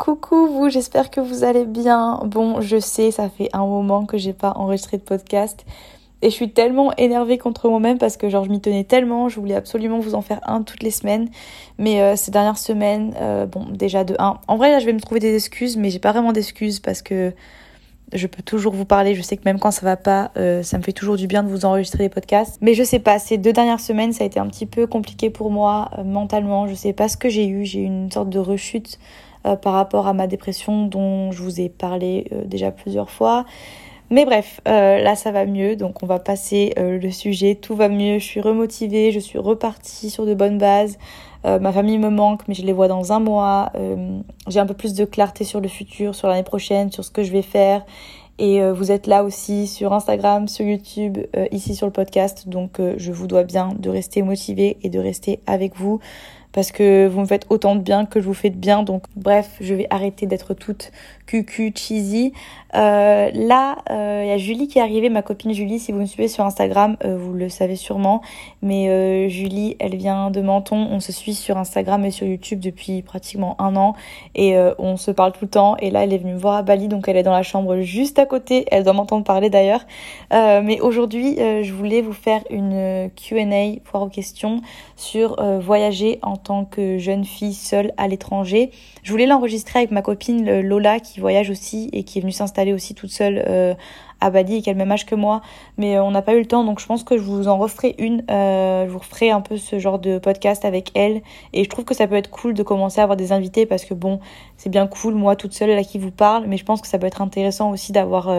Coucou vous, j'espère que vous allez bien. Bon, je sais, ça fait un moment que j'ai pas enregistré de podcast. Et je suis tellement énervée contre moi-même parce que genre je m'y tenais tellement, je voulais absolument vous en faire un toutes les semaines. Mais euh, ces dernières semaines, euh, bon déjà de un. En vrai là je vais me trouver des excuses, mais j'ai pas vraiment d'excuses parce que je peux toujours vous parler. Je sais que même quand ça va pas, euh, ça me fait toujours du bien de vous enregistrer des podcasts. Mais je sais pas, ces deux dernières semaines, ça a été un petit peu compliqué pour moi mentalement. Je sais pas ce que j'ai eu. J'ai eu une sorte de rechute euh, par rapport à ma dépression dont je vous ai parlé euh, déjà plusieurs fois. Mais bref, euh, là ça va mieux, donc on va passer le sujet, tout va mieux, je suis remotivée, je suis repartie sur de bonnes bases. ma famille me manque, mais je les vois dans un mois. J'ai un peu plus de clarté sur le futur, sur l'année prochaine, sur ce que je vais faire. Et vous êtes là aussi sur Instagram, sur YouTube, ici sur le podcast. Donc je vous dois bien de rester motivé et de rester avec vous parce que vous me faites autant de bien que je vous fais de bien. Donc bref, je vais arrêter d'être toute cucu, cheesy. Euh, là, il euh, y a Julie qui est arrivée, ma copine Julie. Si vous me suivez sur Instagram, euh, vous le savez sûrement. Mais Julie, elle vient de Menton. On se suit sur Instagram et sur YouTube depuis pratiquement un an. Et on se parle tout le temps. Et là, elle est venue me voir à Bali. Donc elle est dans la chambre juste à côté. Elle doit m'entendre parler d'ailleurs. mais aujourd'hui, je voulais vous faire une Q&A, foire aux questions, sur voyager en tant que jeune fille seule à l'étranger. Je voulais l'enregistrer avec ma copine Lola qui voyage aussi et qui est venue s'installer aussi toute seule euh, à Bali et qui a le même âge que moi. Mais euh, on n'a pas eu le temps donc je pense que je vous en referai une. Euh, je vous referai un peu ce genre de podcast avec elle. Et je trouve que ça peut être cool de commencer à avoir des invités parce que bon, c'est bien cool moi toute seule là qui vous parle. Mais je pense que ça peut être intéressant aussi d'avoir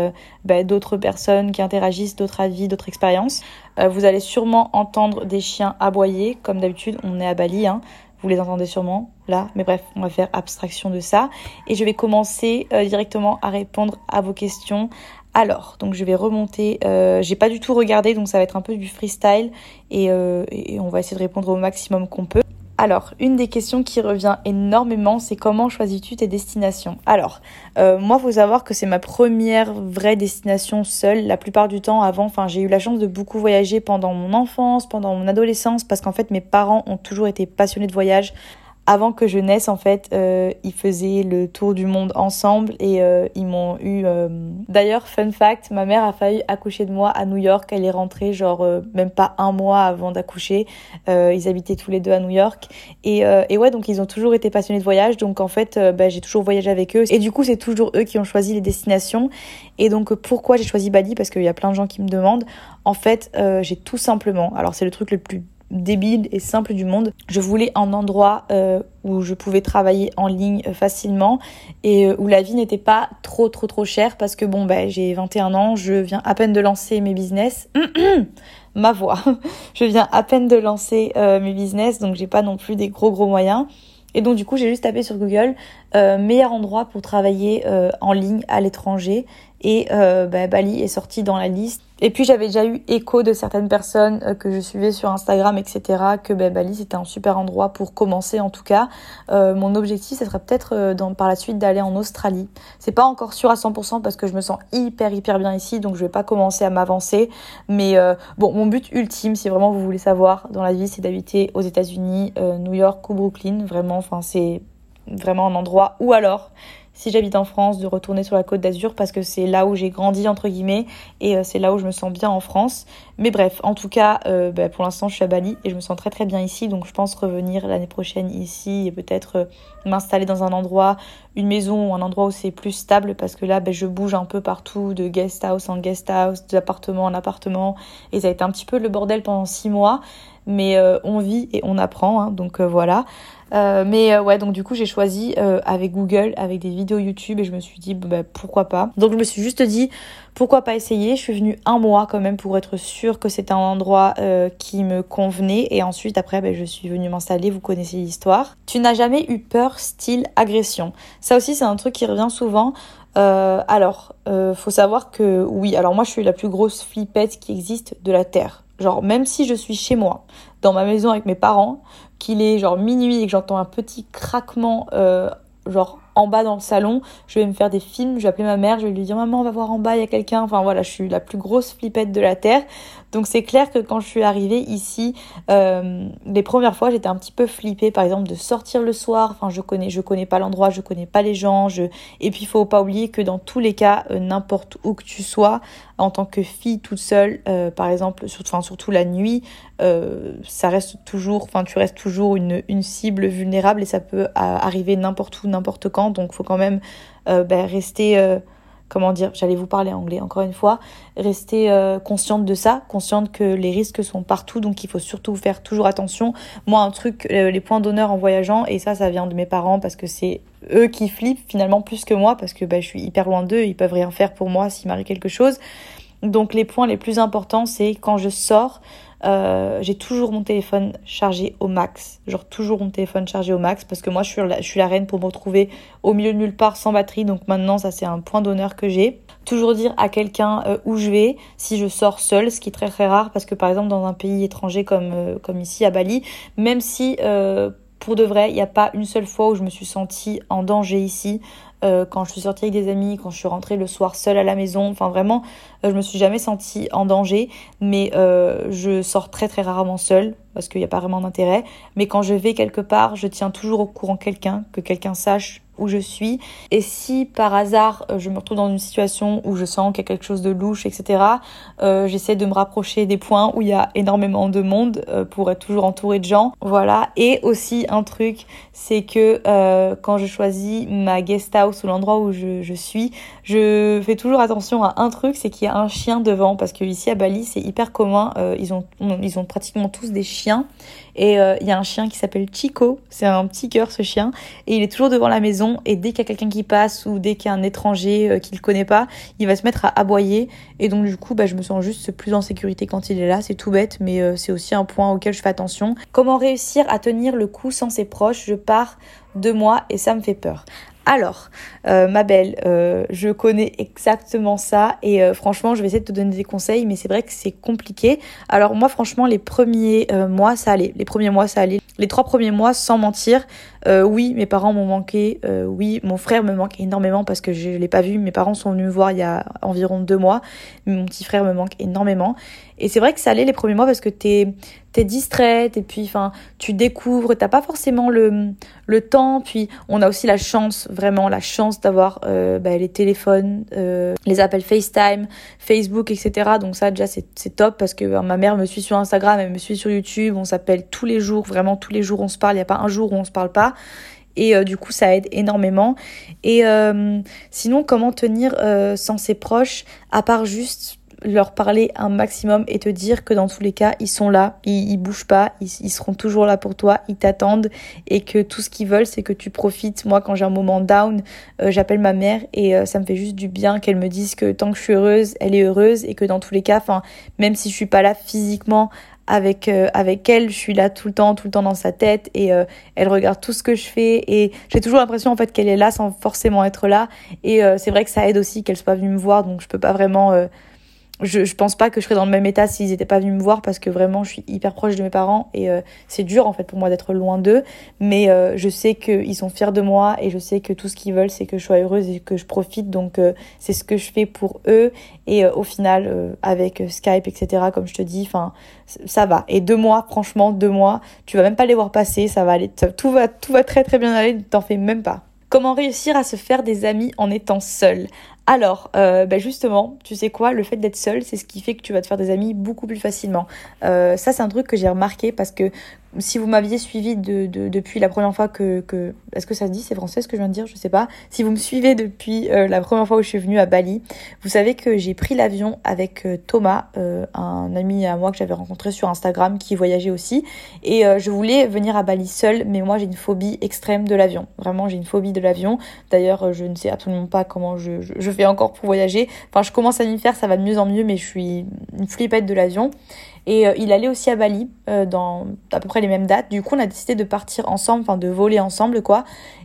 bah, d'autres personnes qui interagissent, d'autres avis, d'autres expériences. vous allez sûrement entendre des chiens aboyer comme d'habitude. On est à Bali. Hein. Vous les entendez sûrement là, mais bref, on va faire abstraction de ça. Et je vais commencer euh, directement à répondre à vos questions. Alors, donc je vais remonter. Euh, j'ai pas du tout regardé, donc ça va être un peu du freestyle et, euh, et on va essayer de répondre au maximum qu'on peut. Alors, une des questions qui revient énormément, c'est comment choisis-tu tes destinations? Alors, euh, moi, faut savoir que c'est ma première vraie destination seule. La plupart du temps, avant, enfin, j'ai eu la chance de beaucoup voyager pendant mon enfance, pendant mon adolescence, parce qu'en fait, mes parents ont toujours été passionnés de voyage avant que je naisse, en fait, euh, ils faisaient le tour du monde ensemble et euh, ils m'ont eu. Euh, d'ailleurs, fun fact, ma mère a failli accoucher de moi à New York. Elle est rentrée genre même pas un mois avant d'accoucher. ils habitaient tous les deux à New York et, et ouais, donc ils ont toujours été passionnés de voyage. Donc en fait, bah, j'ai toujours voyagé avec eux et du coup, c'est toujours eux qui ont choisi les destinations. Et donc pourquoi j'ai choisi Bali? Parce qu'il y a plein de gens qui me demandent. En fait, j'ai tout simplement. Alors c'est le truc le plus débile et simple du monde. Je voulais un endroit euh, où je pouvais travailler en ligne euh, facilement et euh, où la vie n'était pas trop trop trop chère parce que bon bah j'ai 21 ans, je viens à peine de lancer mes business. Ma voix. je viens à peine de lancer mes business donc j'ai pas non plus des gros gros moyens. Et donc du coup j'ai juste tapé sur Google meilleur endroit pour travailler en ligne à l'étranger et bah, Bali est sorti dans la liste et puis j'avais déjà eu écho de certaines personnes euh, que je suivais sur Instagram, etc., que ben, Bali c'était un super endroit pour commencer en tout cas. Euh, mon objectif, ce serait peut-être euh, par la suite d'aller en Australie. C'est pas encore sûr à 100% parce que je me sens hyper hyper bien ici, donc je vais pas commencer à m'avancer. Mais bon, mon but ultime, si vraiment vous voulez savoir dans la vie, c'est d'habiter aux États-Unis, New York ou Brooklyn. Vraiment, enfin c'est vraiment un endroit. Ou alors si j'habite en France, de retourner sur la côte d'Azur parce que c'est là où j'ai grandi entre guillemets et euh, c'est là où je me sens bien en France. Mais bref, en tout cas, euh, bah, pour l'instant je suis à Bali et je me sens très très bien ici, donc je pense revenir l'année prochaine ici et peut-être euh, m'installer dans un endroit, une maison un endroit où c'est plus stable parce que là, bah, je bouge un peu partout de guest house en guest house, d'appartement en appartement et ça a été un petit peu le bordel pendant six mois, mais on vit et on apprend, hein, donc voilà. Euh, mais ouais, donc du coup, j'ai choisi avec Google, avec des vidéos YouTube, et je me suis dit, bah, pourquoi pas. Donc je me suis juste dit, pourquoi pas essayer Je suis venue un mois quand même pour être sûre que c'était un endroit qui me convenait, et ensuite, après, bah, je suis venue m'installer. Vous connaissez l'histoire. Tu n'as jamais eu peur style agression Ça aussi, c'est un truc qui revient souvent. Euh, alors, euh, faut savoir que oui, alors moi je suis la plus grosse flippette qui existe de la Terre. Genre, même si je suis chez moi, dans ma maison avec mes parents, qu'il est genre minuit et que j'entends un petit craquement, euh, genre en bas dans le salon, je vais me faire des films, je vais appeler ma mère, je vais lui dire maman on va voir en bas, il y a quelqu'un, enfin voilà, je suis la plus grosse flippette de la Terre. Donc c'est clair que quand je suis arrivée ici, euh, les premières fois j'étais un petit peu flippée par exemple de sortir le soir, enfin je connais, je connais pas l'endroit, je connais pas les gens, et puis il faut pas oublier que dans tous les cas, euh, n'importe où que tu sois, en tant que fille toute seule, euh, par exemple, surtout la nuit, ça reste toujours, enfin tu restes toujours une cible vulnérable et ça peut arriver n'importe où, n'importe quand donc faut quand même euh, ben, rester, euh, comment dire, j'allais vous parler anglais encore une fois, rester euh, consciente de ça, consciente que les risques sont partout, donc il faut surtout faire toujours attention. Moi, un truc, les points d'honneur en voyageant, et ça, ça vient de mes parents parce que c'est eux qui flippent finalement plus que moi, parce que ben, je suis hyper loin d'eux, ils peuvent rien faire pour moi s'il m'arrive quelque chose. Donc les points les plus importants, c'est quand je sors, euh, j'ai toujours mon téléphone chargé au max. Genre toujours mon téléphone chargé au max parce que moi je suis la, reine pour me retrouver au milieu de nulle part sans batterie. Donc maintenant ça c'est un point d'honneur que j'ai. Toujours dire à quelqu'un euh, où je vais si je sors seule, ce qui est très très rare parce que par exemple dans un pays étranger comme, euh, comme ici à Bali, même si pour de vrai il n'y a pas une seule fois où je me suis sentie en danger ici. Euh, quand je suis sortie avec des amis, quand je suis rentrée le soir seule à la maison. Enfin vraiment, euh, je me suis jamais sentie en danger, mais euh, je sors très très rarement seule parce qu'il n'y a pas vraiment d'intérêt. Mais quand je vais quelque part, je tiens toujours au courant quelqu'un, que quelqu'un sache où je suis. Et si par hasard euh, je me retrouve dans une situation où je sens qu'il y a quelque chose de louche, etc., euh, j'essaie de me rapprocher des points où il y a énormément de monde euh, pour être toujours entouré de gens. Voilà. Et aussi un truc, c'est que quand je choisis ma guest house ou l'endroit où je, suis, je fais toujours attention à un truc, c'est qu'il y a un chien devant parce que ici à Bali c'est hyper commun. Ils ont ils ont pratiquement tous des chiens et il y a un chien qui s'appelle Chico, c'est un petit cœur ce chien, et il est toujours devant la maison, et dès qu'il y a quelqu'un qui passe, ou dès qu'il y a un étranger euh, qu'il ne connaît pas, il va se mettre à aboyer, et donc du coup, bah, je me sens juste plus en sécurité quand il est là, c'est tout bête, mais euh, c'est aussi un point auquel je fais attention. Comment réussir à tenir le coup sans ses proches? Je pars de moi et ça me fait peur. Alors, euh, ma belle, je connais exactement ça et franchement, je vais essayer de te donner des conseils, mais c'est vrai que c'est compliqué. Alors moi, franchement, les premiers mois, ça allait. Les premiers mois, ça allait. Les trois premiers mois, sans mentir, oui, mes parents m'ont manqué. oui, mon frère me manque énormément parce que je l'ai pas vu. Mes parents sont venus me voir il y a environ deux mois. Mon petit frère me manque énormément. Et c'est vrai que ça allait les premiers mois parce que t'es t'es distraite et puis enfin tu découvres t'as pas forcément le le temps puis on a aussi la chance vraiment la chance d'avoir euh, bah, les téléphones euh, les appels FaceTime Facebook etc donc ça déjà c'est top parce que ma mère me suit sur Instagram elle me suit sur YouTube on s'appelle tous les jours vraiment tous les jours on se parle il y a pas un jour où on se parle pas et euh, du coup ça aide énormément et sinon comment tenir sans ses proches à part juste leur parler un maximum et te dire que dans tous les cas, ils sont là, ils, bougent pas, ils, seront toujours là pour toi, ils t'attendent et que tout ce qu'ils veulent, c'est que tu profites. Moi, quand j'ai un moment down, euh, j'appelle ma mère et euh, ça me fait juste du bien qu'elle me dise que tant que je suis heureuse, elle est heureuse et que dans tous les cas, même si je suis pas là physiquement avec euh, avec elle, je suis là tout le temps, tout le temps dans sa tête et elle regarde tout ce que je fais et j'ai toujours l'impression en fait qu'elle est là sans forcément être là et c'est vrai que ça aide aussi qu'elle soit venue me voir donc je peux pas vraiment je, pense pas que je serais dans le même état s'ils étaient pas venus me voir parce que vraiment je suis hyper proche de mes parents et euh, c'est dur en fait pour moi d'être loin d'eux. Mais euh, je sais qu'ils sont fiers de moi et je sais que tout ce qu'ils veulent c'est que je sois heureuse et que je profite. Donc euh, c'est ce que je fais pour eux. Et au final avec Skype etc comme je te dis enfin ça va. Et deux mois franchement deux mois tu vas même pas les voir passer ça va aller tout va tout va très très bien aller t'en fais même pas. Comment réussir à se faire des amis en étant seul? Alors, euh, bah, justement, tu sais quoi, le fait d'être seul, c'est ce qui fait que tu vas te faire des amis beaucoup plus facilement. Euh, ça, c'est un truc que j'ai remarqué parce que si vous m'aviez suivi de, de, depuis la première fois que, est-ce que ça se dit c'est français ce que je viens de dire je sais pas. Si vous me suivez depuis euh, la première fois où je suis venue à Bali vous savez que j'ai pris l'avion avec Thomas un ami à moi que j'avais rencontré sur Instagram qui voyageait aussi. Et je voulais venir à Bali seule mais moi j'ai une phobie extrême de l'avion. Vraiment j'ai une phobie de l'avion. D'ailleurs je ne sais absolument pas comment je, je, je fais encore pour voyager enfin je commence à m'y faire ça va de mieux en mieux mais je suis une flippette de l'avion et euh, il allait aussi à Bali euh, dans à peu près les mêmes dates. Du coup, on a décidé de partir ensemble, enfin de voler ensemble, quoi.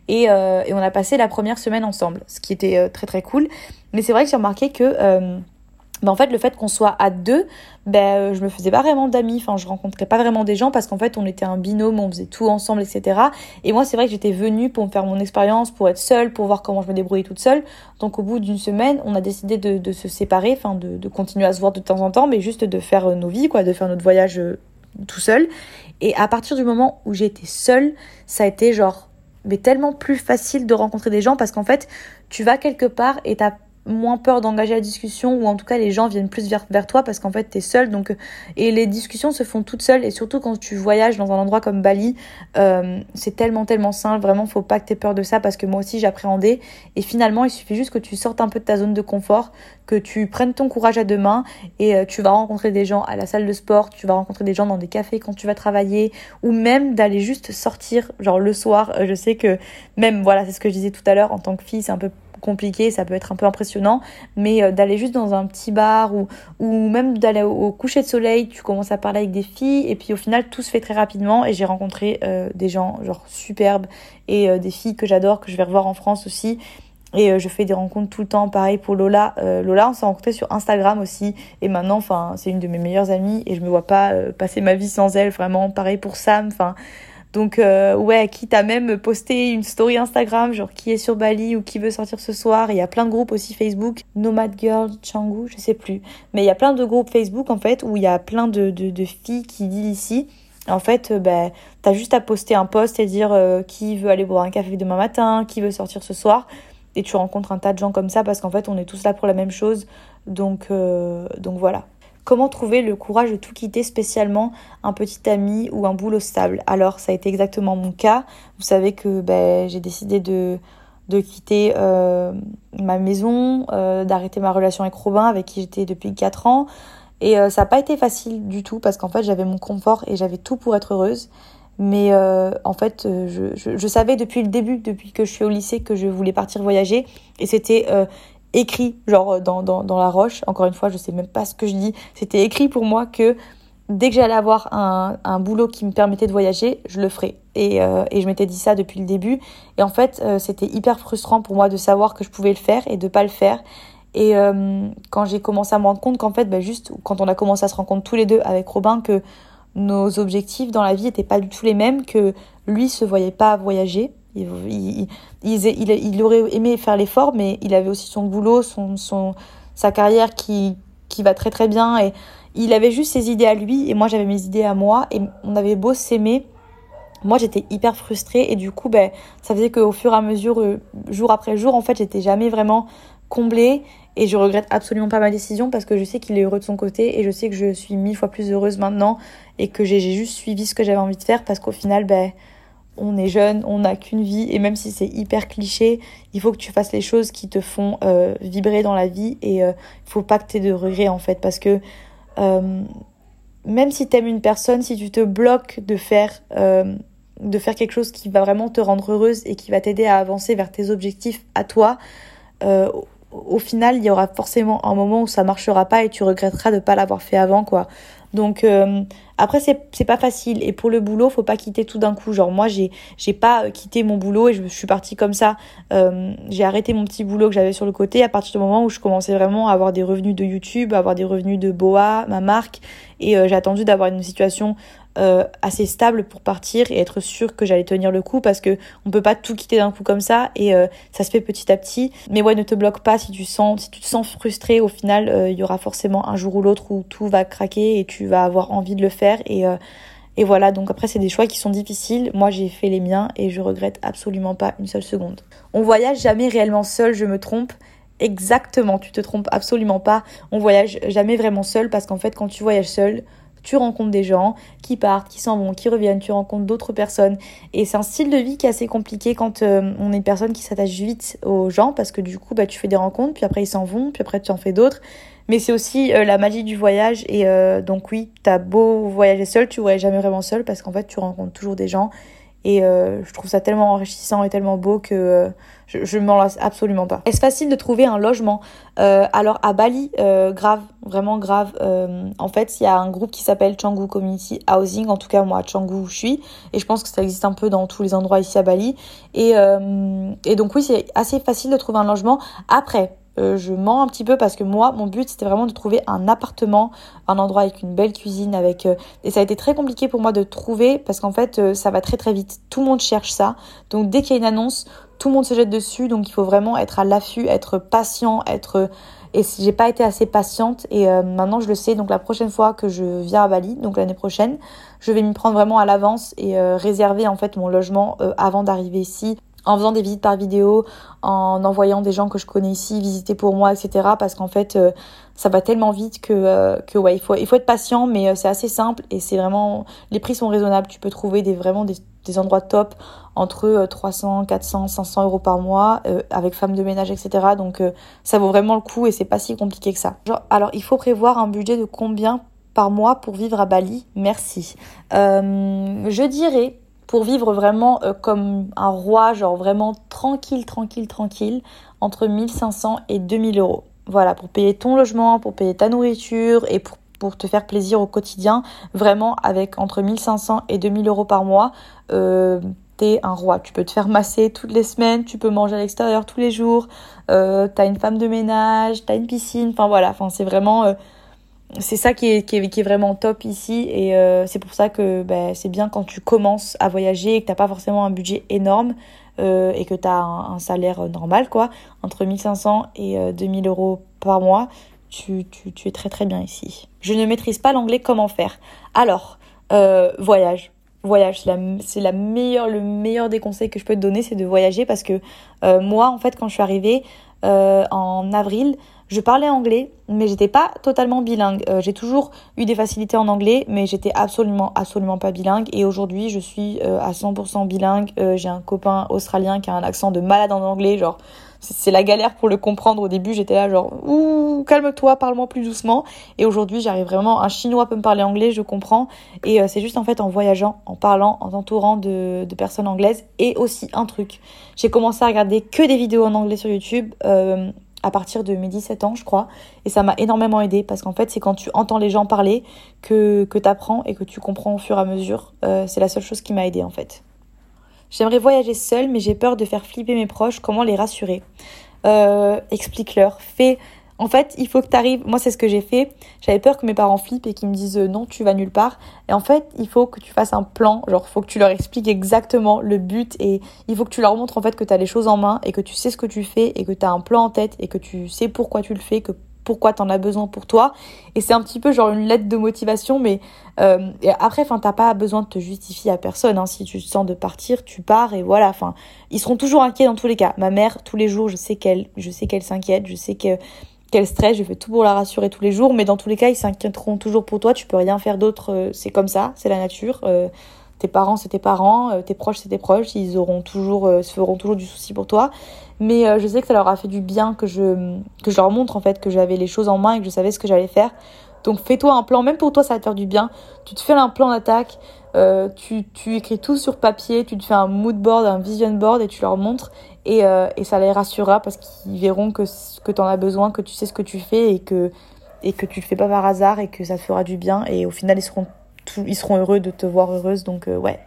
Et, euh, et, on a passé la première semaine ensemble, ce qui était très très cool. Mais c'est vrai que j'ai remarqué que bah, en fait le fait qu'on soit à deux ben je me faisais pas vraiment d'amis. Enfin je rencontrais pas vraiment des gens parce qu'en fait on était un binôme on faisait tout ensemble etc et moi c'est vrai que j'étais venue pour me faire mon expérience pour être seule pour voir comment je me débrouillais toute seule. Donc au bout d'une semaine on a décidé de, se séparer enfin de, de, continuer à se voir de temps en temps mais juste de faire euh, nos vies quoi de faire notre voyage euh, tout seul. Et à partir du moment où j'étais seule ça a été genre mais tellement plus facile de rencontrer des gens parce qu'en fait tu vas quelque part et t'as moins peur d'engager la discussion ou en tout cas les gens viennent plus vers, vers toi parce qu'en fait tu es seul. Donc et les discussions se font toutes seules. Et surtout quand tu voyages dans un endroit comme Bali euh, c'est tellement tellement simple vraiment faut pas que tu aies peur de ça parce que moi aussi j'appréhendais. Et finalement il suffit juste que tu sortes un peu de ta zone de confort que tu prennes ton courage à deux mains et euh, tu vas rencontrer des gens à la salle de sport tu vas rencontrer des gens dans des cafés quand tu vas travailler ou même d'aller juste sortir genre le soir. Euh, je sais que même voilà c'est ce que je disais tout à l'heure en tant que fille c'est un peu compliqué, ça peut être un peu impressionnant, mais euh, d'aller juste dans un petit bar ou, même d'aller au, coucher de soleil, tu commences à parler avec des filles et puis au final tout se fait très rapidement et j'ai rencontré euh, des gens genre superbes et euh, des filles que j'adore, que je vais revoir en France aussi. Et je fais des rencontres tout le temps, pareil pour Lola. Lola, on s'est rencontrés sur Instagram aussi. Et maintenant, enfin, c'est une de mes meilleures amies et je me vois pas passer ma vie sans elle. Vraiment, pareil pour Sam. Enfin, donc euh, ouais, quitte à même poster une story Instagram, genre qui est sur Bali ou qui veut sortir ce soir. Il y a plein de groupes aussi Facebook, Nomad Girl, Changu, je sais plus. Mais il y a plein de groupes Facebook en fait où il y a plein de, filles qui vivent ici. En fait, euh, ben, t'as juste à poster un post et dire euh, qui veut aller boire un café demain matin, qui veut sortir ce soir. Et tu rencontres un tas de gens comme ça parce qu'en fait, on est tous là pour la même chose. Donc, donc voilà. Comment trouver le courage de tout quitter, spécialement un petit ami ou un boulot stable? Alors, ça a été exactement mon cas. Vous savez que ben, j'ai décidé de, quitter euh, ma maison, euh, d'arrêter ma relation avec Robin, avec qui j'étais depuis 4 ans. Et euh, ça n'a pas été facile du tout parce qu'en fait, j'avais mon confort et j'avais tout pour être heureuse. Mais en fait, je, savais depuis le début, depuis que je suis au lycée, que je voulais partir voyager. Et c'était écrit, genre euh, dans, dans, dans, la roche. Encore une fois, je sais même pas ce que je dis. C'était écrit pour moi que dès que j'allais avoir un, un, boulot qui me permettait de voyager, je le ferais. Et, euh, et je m'étais dit ça depuis le début. Et en fait, euh, c'était hyper frustrant pour moi de savoir que je pouvais le faire et de pas le faire. Et quand j'ai commencé à me rendre compte qu'en fait, bah, juste quand on a commencé à se rendre compte tous les deux avec Robin que nos objectifs dans la vie n'étaient pas du tout les mêmes, que lui se voyait pas voyager, il, aurait aimé faire l'effort, mais il avait aussi son boulot, son, sa carrière qui, qui va très très bien. Et il avait juste ses idées à lui, et moi j'avais mes idées à moi. Et on avait beau s'aimer, moi j'étais hyper frustrée. Et du coup, ben, ça faisait qu'au fur et à mesure, euh, jour après jour, en fait, j'étais jamais vraiment comblée. Et je regrette absolument pas ma décision parce que je sais qu'il est heureux de son côté et je sais que je suis mille fois plus heureuse maintenant et que j'ai juste suivi ce que j'avais envie de faire parce qu'au final, ben, on est jeune, on n'a qu'une vie, et même si c'est hyper cliché, il faut que tu fasses les choses qui te font euh, vibrer dans la vie, et euh, il faut pas que tu aies de regrets en fait, parce que euh, même si tu aimes une personne, si tu te bloques de faire, de faire quelque chose qui va vraiment te rendre heureuse et qui va t'aider à avancer vers tes objectifs à toi, au final, il y aura forcément un moment où ça marchera pas et tu regretteras de pas l'avoir fait avant, quoi. Donc euh, après c'est pas facile. Et pour le boulot faut pas quitter tout d'un coup. Genre moi j'ai j'ai pas euh, quitté mon boulot et je, suis partie comme ça. Euh, j'ai arrêté mon petit boulot que j'avais sur le côté à partir du moment où je commençais vraiment à avoir des revenus de YouTube à avoir des revenus de Boa ma marque. Et j'ai attendu d'avoir une situation euh, assez stable pour partir et être sûr que j'allais tenir le coup parce que on peut pas tout quitter d'un coup comme ça et euh, ça se fait petit à petit. Mais ouais, ne te bloque pas si tu sens, si tu te sens frustré. Au final, euh, il y aura forcément un jour ou l'autre où tout va craquer et tu vas avoir envie de le faire et et voilà, donc après c'est des choix qui sont difficiles. Moi j'ai fait les miens et je regrette absolument pas une seule seconde. On voyage jamais réellement seul, je me trompe. Exactement, tu te trompes absolument pas. On voyage jamais vraiment seul parce qu'en fait, quand tu voyages seul, tu rencontres des gens qui partent, qui s'en vont, qui reviennent, tu rencontres d'autres personnes. Et c'est un style de vie qui est assez compliqué quand euh, on est une personne qui s'attache vite aux gens parce que du coup, bah, tu fais des rencontres, puis après ils s'en vont, puis après tu en fais d'autres. Mais c'est aussi euh, la magie du voyage. Et euh, donc oui, t'as beau voyager seul, tu voyages jamais vraiment seul parce qu'en fait, tu rencontres toujours des gens. Et je trouve ça tellement enrichissant et tellement beau que je, ne m'en lasse absolument pas. Est-ce facile de trouver un logement? Euh, Alors à Bali, euh, grave, vraiment grave. Euh, en fait, il y a un groupe qui s'appelle Canggu Community Housing. En tout cas, moi, à je suis. Et je pense que ça existe un peu dans tous les endroits ici à Bali. Et, et donc oui, c'est assez facile de trouver un logement. Après, euh, je mens un petit peu parce que moi, mon but, c'était vraiment de trouver un appartement, un endroit avec une belle cuisine, avec euh, et ça a été très compliqué pour moi de trouver parce qu'en fait, euh, ça va très très vite. Tout le monde cherche ça, donc dès qu'il y a une annonce, tout le monde se jette dessus. Donc il faut vraiment être à l'affût, être patient, être et j'ai pas été assez patiente et maintenant je le sais. Donc la prochaine fois que je viens à Bali, donc l'année prochaine, je vais m'y prendre vraiment à l'avance et réserver en fait mon logement avant d'arriver ici en faisant des visites par vidéo, en envoyant des gens que je connais ici visiter pour moi, etc. Parce qu'en fait, euh, ça va tellement vite que, euh, il faut, être patient, mais euh, c'est assez simple et c'est vraiment, les prix sont raisonnables. Tu peux trouver des, vraiment des, endroits top entre 300, 400, 500 euros par mois avec femme de ménage, etc. Donc ça vaut vraiment le coup et c'est pas si compliqué que ça. Alors il faut prévoir un budget de combien par mois pour vivre à Bali? Merci. je dirais pour vivre vraiment euh, comme un roi, genre vraiment tranquille, tranquille, tranquille, entre 1500 et 2000 euros. Voilà, pour payer ton logement, pour payer ta nourriture et pour, te faire plaisir au quotidien, vraiment avec entre 1500 et 2000 euros par mois, euh, t'es un roi. Tu peux te faire masser toutes les semaines, tu peux manger à l'extérieur tous les jours, euh, t'as une femme de ménage, t'as une piscine, enfin voilà, enfin c'est vraiment... c'est ça qui est, qui, est, qui est, vraiment top ici et euh, c'est pour ça que bah, c'est bien quand tu commences à voyager et que t'as pas forcément un budget énorme euh, et que tu as un, salaire normal quoi. Entre 1500 et 2000 euh, euros par mois tu, tu, tu, es très très bien ici. Je ne maîtrise pas l'anglais comment faire? Alors voyage. Voyage c'est la, c'est la meilleure le meilleur des conseils que je peux te donner c'est de voyager parce que moi en fait quand je suis arrivée en avril je parlais anglais, mais j'étais pas totalement bilingue. Euh, j'ai toujours eu des facilités en anglais, mais j'étais absolument, absolument pas bilingue. Et aujourd'hui, je suis euh, à 100% bilingue. Euh, j'ai un copain australien qui a un accent de malade en anglais, genre c'est la galère pour le comprendre. Au début, j'étais là genre ouh calme-toi, parle-moi plus doucement. Et aujourd'hui, j'arrive vraiment. Un chinois peut me parler anglais, je comprends. Et c'est juste en fait en voyageant, en parlant, en t'entourant de, de, personnes anglaises. Et aussi un truc, j'ai commencé à regarder que des vidéos en anglais sur YouTube à partir de mes 17 ans, je crois. Et ça m'a énormément aidé parce qu'en fait, c'est quand tu entends les gens parler que, que tu apprends et que tu comprends au fur et à mesure. Euh, c'est la seule chose qui m'a aidé en fait. J'aimerais voyager seule, mais j'ai peur de faire flipper mes proches. Comment les rassurer? Euh, Explique-leur. Fais en fait, il faut que tu arrives. Moi, c'est ce que j'ai fait. J'avais peur que mes parents flippent et qu'ils me disent euh, non, tu vas nulle part. Et en fait, il faut que tu fasses un plan. Genre, faut que tu leur expliques exactement le but et il faut que tu leur montres en fait que tu as les choses en main et que tu sais ce que tu fais et que tu as un plan en tête et que tu sais pourquoi tu le fais, que pourquoi tu en as besoin pour toi. Et c'est un petit peu genre une lettre de motivation, mais euh, après, enfin, t'as pas besoin de te justifier à personne. Hein. Si tu sens de partir, tu pars et voilà. Enfin, ils seront toujours inquiets dans tous les cas. Ma mère, tous les jours, je sais qu'elle, je sais qu'elle s'inquiète, je sais que quel stress, je fais tout pour la rassurer tous les jours, mais dans tous les cas, ils s'inquiéteront toujours pour toi, tu peux rien faire d'autre, euh, c'est comme ça, c'est la nature. Euh, tes parents, c'est tes parents, euh, tes proches, c'est tes proches, ils auront toujours, se feront toujours du souci pour toi. Mais je sais que ça leur a fait du bien que je, que je leur montre en fait que j'avais les choses en main et que je savais ce que j'allais faire. Donc fais-toi un plan, même pour toi ça va te faire du bien. Tu te fais un plan d'attaque, tu, tu écris tout sur papier, tu te fais un mood board, un vision board et tu leur montres euh, et, ça les rassurera parce qu'ils verront que, que tu en as besoin, que tu sais ce que tu fais et que, et que tu le fais pas par hasard et que ça te fera du bien. Et au final, ils seront, ils seront heureux de te voir heureuse. Donc, euh, ouais.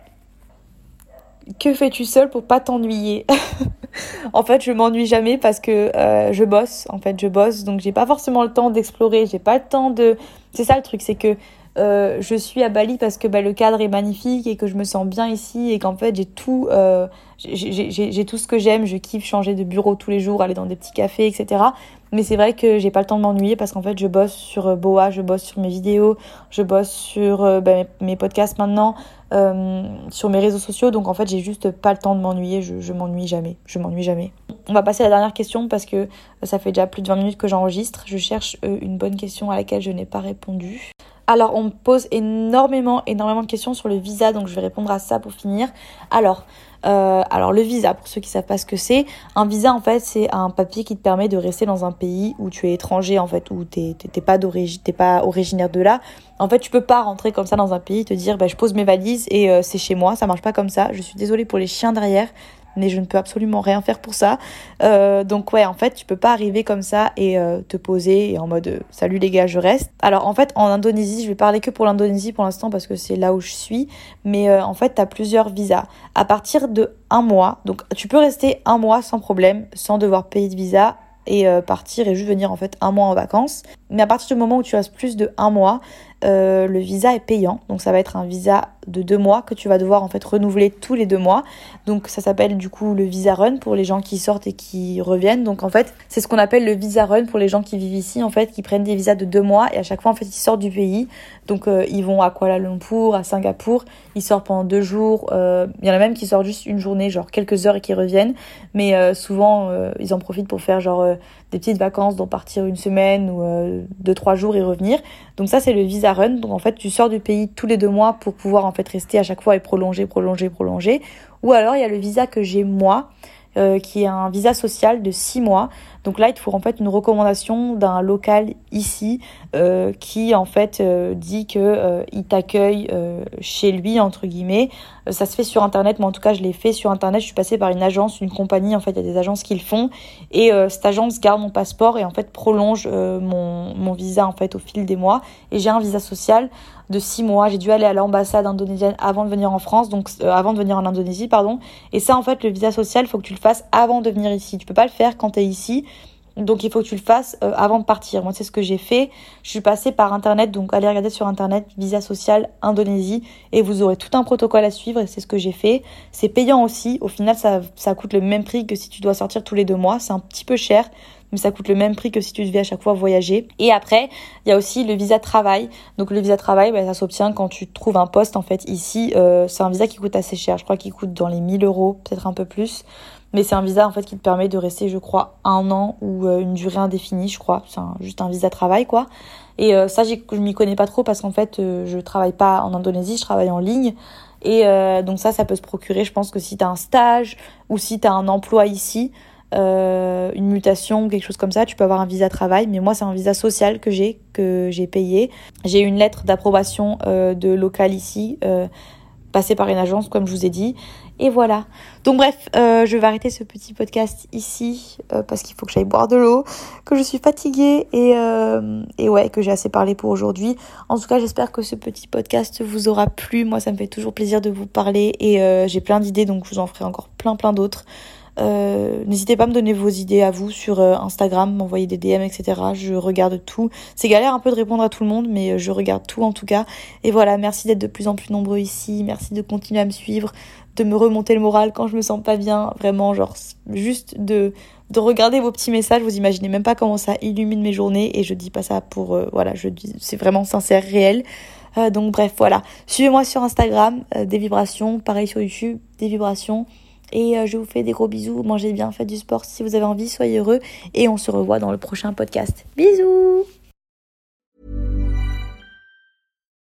Que fais-tu seule pour pas t'ennuyer En fait, je m'ennuie jamais parce que euh, je bosse. En fait, je bosse. Donc, j'ai pas forcément le temps d'explorer. J'ai pas le temps de. C'est ça le truc, c'est que euh, je suis à Bali parce que bah, le cadre est magnifique et que je me sens bien ici et qu'en fait j'ai tout, euh, tout ce que j'aime. Je kiffe changer de bureau tous les jours, aller dans des petits cafés, etc. Mais c'est vrai que j'ai pas le temps de m'ennuyer parce qu'en fait je bosse sur euh, Boa, je bosse sur mes vidéos, je bosse sur bah, mes podcasts maintenant, sur mes réseaux sociaux. Donc en fait j'ai juste pas le temps de m'ennuyer. Je m'ennuie jamais. Je m'ennuie jamais. On va passer à la dernière question parce que ça fait déjà plus de 20 minutes que j'enregistre. Je cherche une bonne question à laquelle je n'ai pas répondu. Alors, on me pose énormément, énormément de questions sur le visa, donc je vais répondre à ça pour finir. Alors, euh, le visa, pour ceux qui savent pas ce que c'est, un visa en fait c'est un papier qui te permet de rester dans un pays où tu es étranger en fait, où t'es pas pas originaire de là. En fait, tu peux pas rentrer comme ça dans un pays, te dire bah, je pose mes valises et euh, c'est chez moi, ça marche pas comme ça. Je suis désolée pour les chiens derrière, mais je ne peux absolument rien faire pour ça. Euh, donc ouais, en fait, tu peux pas arriver comme ça et euh, te poser et en mode euh, salut les gars, je reste. Alors en fait, en Indonésie, je vais parler que pour l'Indonésie pour l'instant parce que c'est là où je suis, mais en fait, tu as plusieurs visas. À partir de un mois, donc tu peux rester un mois sans problème, sans devoir payer de visa et partir et juste venir en fait un mois en vacances. Mais à partir du moment où tu restes plus de un mois, euh, le visa est payant. Donc ça va être un visa de deux mois que tu vas devoir en fait renouveler tous les deux mois. Donc ça s'appelle du coup le visa run pour les gens qui sortent et qui reviennent. Donc en fait c'est ce qu'on appelle le visa run pour les gens qui vivent ici en fait, qui prennent des visas de deux mois et à chaque fois en fait ils sortent du pays. Donc euh, ils vont à Kuala Lumpur, à Singapour, ils sortent pendant deux jours. Euh, il y en a même qui sortent juste une journée, genre quelques heures et qui reviennent. Mais souvent ils en profitent pour faire genre des petites vacances, donc partir une semaine ou deux trois jours et revenir. Donc ça c'est le visa run. Donc en fait, tu sors du pays tous les deux mois pour pouvoir en fait rester à chaque fois et prolonger, prolonger, prolonger. Ou alors il y a le visa que j'ai moi, euh, qui est un visa social de six mois. Donc là, il te faut en fait une recommandation d'un local ici euh, qui en fait euh, dit que euh, il t'accueille euh, chez lui entre guillemets. Ça se fait sur internet, mais en tout cas, je l'ai fait sur internet. Je suis passée par une agence, une compagnie. En fait, il y a des agences qui le font et cette agence garde mon passeport et en fait prolonge mon, mon visa en fait au fil des mois. Et j'ai un visa social de six mois. J'ai dû aller à l'ambassade indonésienne avant de venir en France, donc avant de venir en Indonésie, pardon. Et ça, en fait, le visa social, faut que tu le fasses avant de venir ici. Tu peux pas le faire quand tu es ici. Donc il faut que tu le fasses euh, avant de partir. Moi c'est ce que j'ai fait. Je suis passée par internet, donc allez regarder sur internet visa social Indonésie et vous aurez tout un protocole à suivre et c'est ce que j'ai fait. C'est payant aussi. Au final ça, ça coûte le même prix que si tu dois sortir tous les deux mois. C'est un petit peu cher, mais ça coûte le même prix que si tu devais à chaque fois voyager. Et après, il y a aussi le visa travail. Donc le visa travail, bah, ça s'obtient quand tu trouves un poste en fait ici. Euh, c'est un visa qui coûte assez cher. Je crois qu'il coûte dans les 1000 euros, peut-être un peu plus. Mais c'est un visa en fait qui te permet de rester, je crois, un an ou euh, une durée indéfinie, je crois. C'est juste un visa travail, quoi. Et euh, ça, je m'y connais pas trop parce qu'en fait, euh, je travaille pas en Indonésie, je travaille en ligne. Et donc ça, ça peut se procurer. Je pense que si tu as un stage ou si tu as un emploi ici, une mutation ou quelque chose comme ça, tu peux avoir un visa travail. Mais moi, c'est un visa social que j'ai, que j'ai payé. J'ai une lettre d'approbation de local ici, passée par une agence, comme je vous ai dit. Et voilà. Donc bref, euh, je vais arrêter ce petit podcast ici euh, parce qu'il faut que j'aille boire de l'eau, que je suis fatiguée et, euh, et ouais, que j'ai assez parlé pour aujourd'hui. En tout cas, j'espère que ce petit podcast vous aura plu. Moi, ça me fait toujours plaisir de vous parler et j'ai plein d'idées, donc je vous en ferai encore plein plein d'autres. N'hésitez pas à me donner vos idées à vous sur Instagram, m'envoyer des DM, etc. Je regarde tout. C'est galère un peu de répondre à tout le monde, mais je regarde tout en tout cas. Et voilà, merci d'être de plus en plus nombreux ici. Merci de continuer à me suivre de me remonter le moral quand je me sens pas bien. Vraiment, genre, juste de, de regarder vos petits messages. Vous imaginez même pas comment ça illumine mes journées. Et je dis pas ça pour, euh, voilà, je dis, c'est vraiment sincère, réel. Euh, donc bref, voilà. Suivez-moi sur Instagram, euh, des vibrations. Pareil sur YouTube, des vibrations. Et je vous fais des gros bisous. Mangez bien, faites du sport si vous avez envie, soyez heureux. Et on se revoit dans le prochain podcast. Bisous